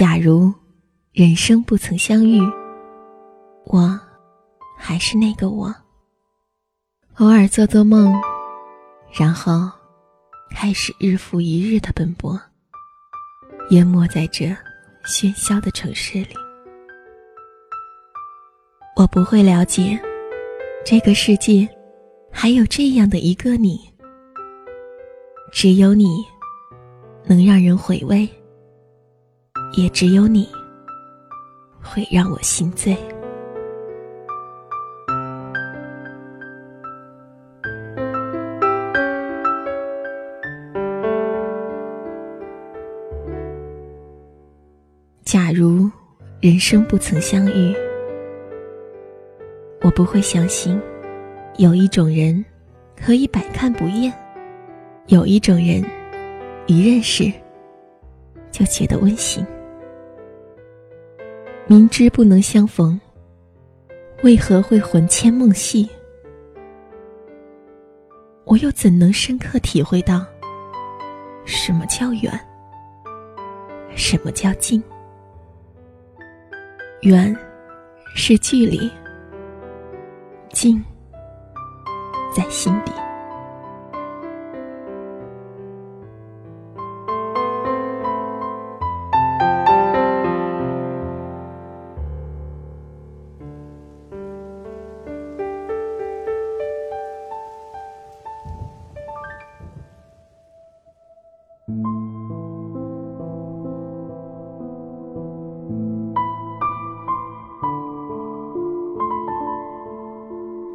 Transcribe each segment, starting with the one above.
假如人生不曾相遇，我还是那个我。偶尔做做梦，然后开始日复一日的奔波，淹没在这喧嚣的城市里。我不会了解，这个世界还有这样的一个你，只有你能让人回味。也只有你会让我心醉。假如人生不曾相遇，我不会相信有一种人可以百看不厌，有一种人一认识就觉得温馨。明知不能相逢，为何会魂牵梦系？我又怎能深刻体会到什么叫远，什么叫近？远是距离，近在心底。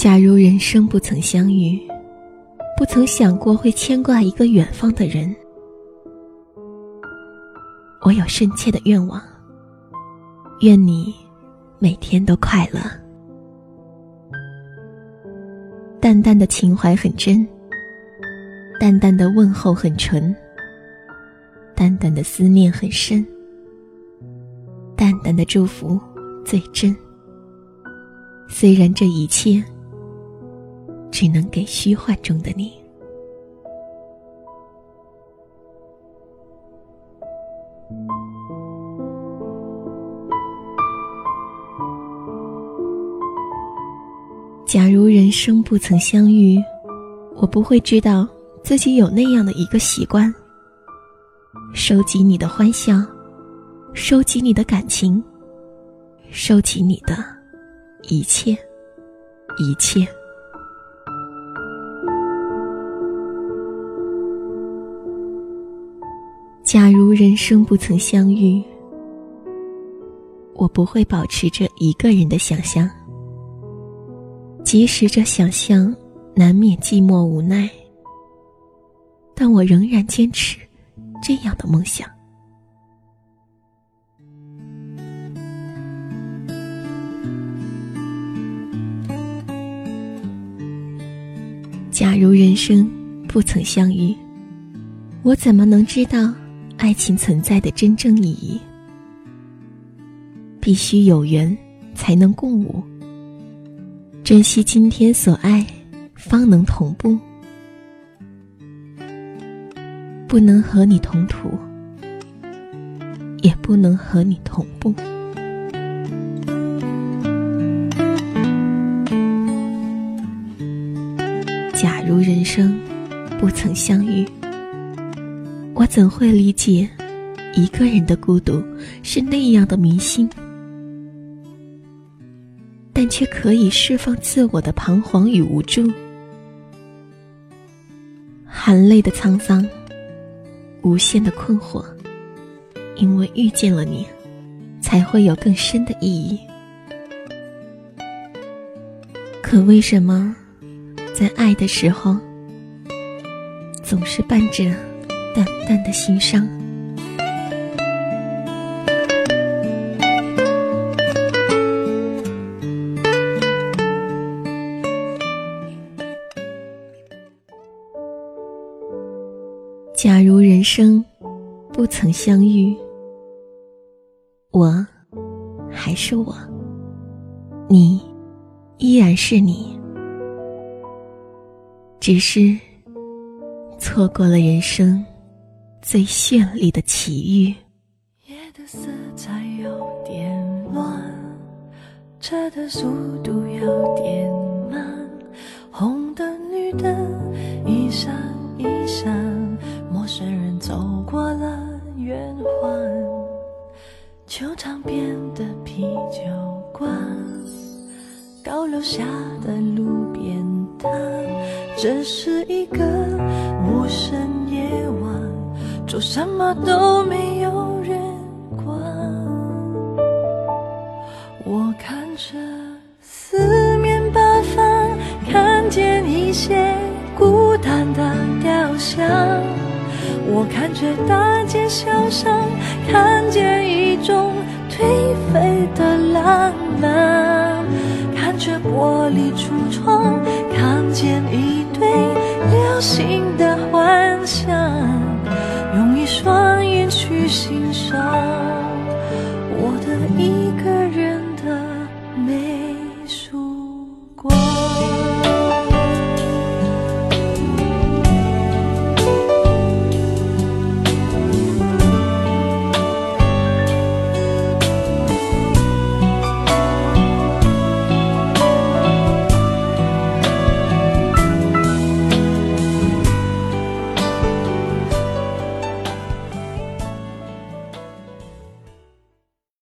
假如人生不曾相遇，不曾想过会牵挂一个远方的人，我有深切的愿望，愿你每天都快乐。淡淡的情怀很真，淡淡的问候很纯，淡淡的思念很深，淡淡的祝福最真。虽然这一切。只能给虚幻中的你。假如人生不曾相遇，我不会知道自己有那样的一个习惯：收集你的欢笑，收集你的感情，收集你的一切，一切。假如人生不曾相遇，我不会保持着一个人的想象，即使这想象难免寂寞无奈，但我仍然坚持这样的梦想。假如人生不曾相遇，我怎么能知道？爱情存在的真正意义，必须有缘才能共舞。珍惜今天所爱，方能同步。不能和你同途，也不能和你同步。假如人生不曾相遇。怎会理解，一个人的孤独是那样的迷心，但却可以释放自我的彷徨与无助，含泪的沧桑，无限的困惑，因为遇见了你，才会有更深的意义。可为什么，在爱的时候，总是伴着淡淡的心伤？假如人生不曾相遇，我还是我，你依然是你，只是错过了人生最绚丽的奇遇。夜的色彩有点乱，车的速度有点慢，红灯绿灯一闪一闪。陌生人走过了圆环，球场边的啤酒馆，高楼下的路边摊，这是一个陌生，做什么都没有人管。我看着四面八方，看见一些孤单的雕像。我看着大街小巷，看见一种颓废的浪漫；看着玻璃橱窗，看见一堆流星的幻想。谁输过。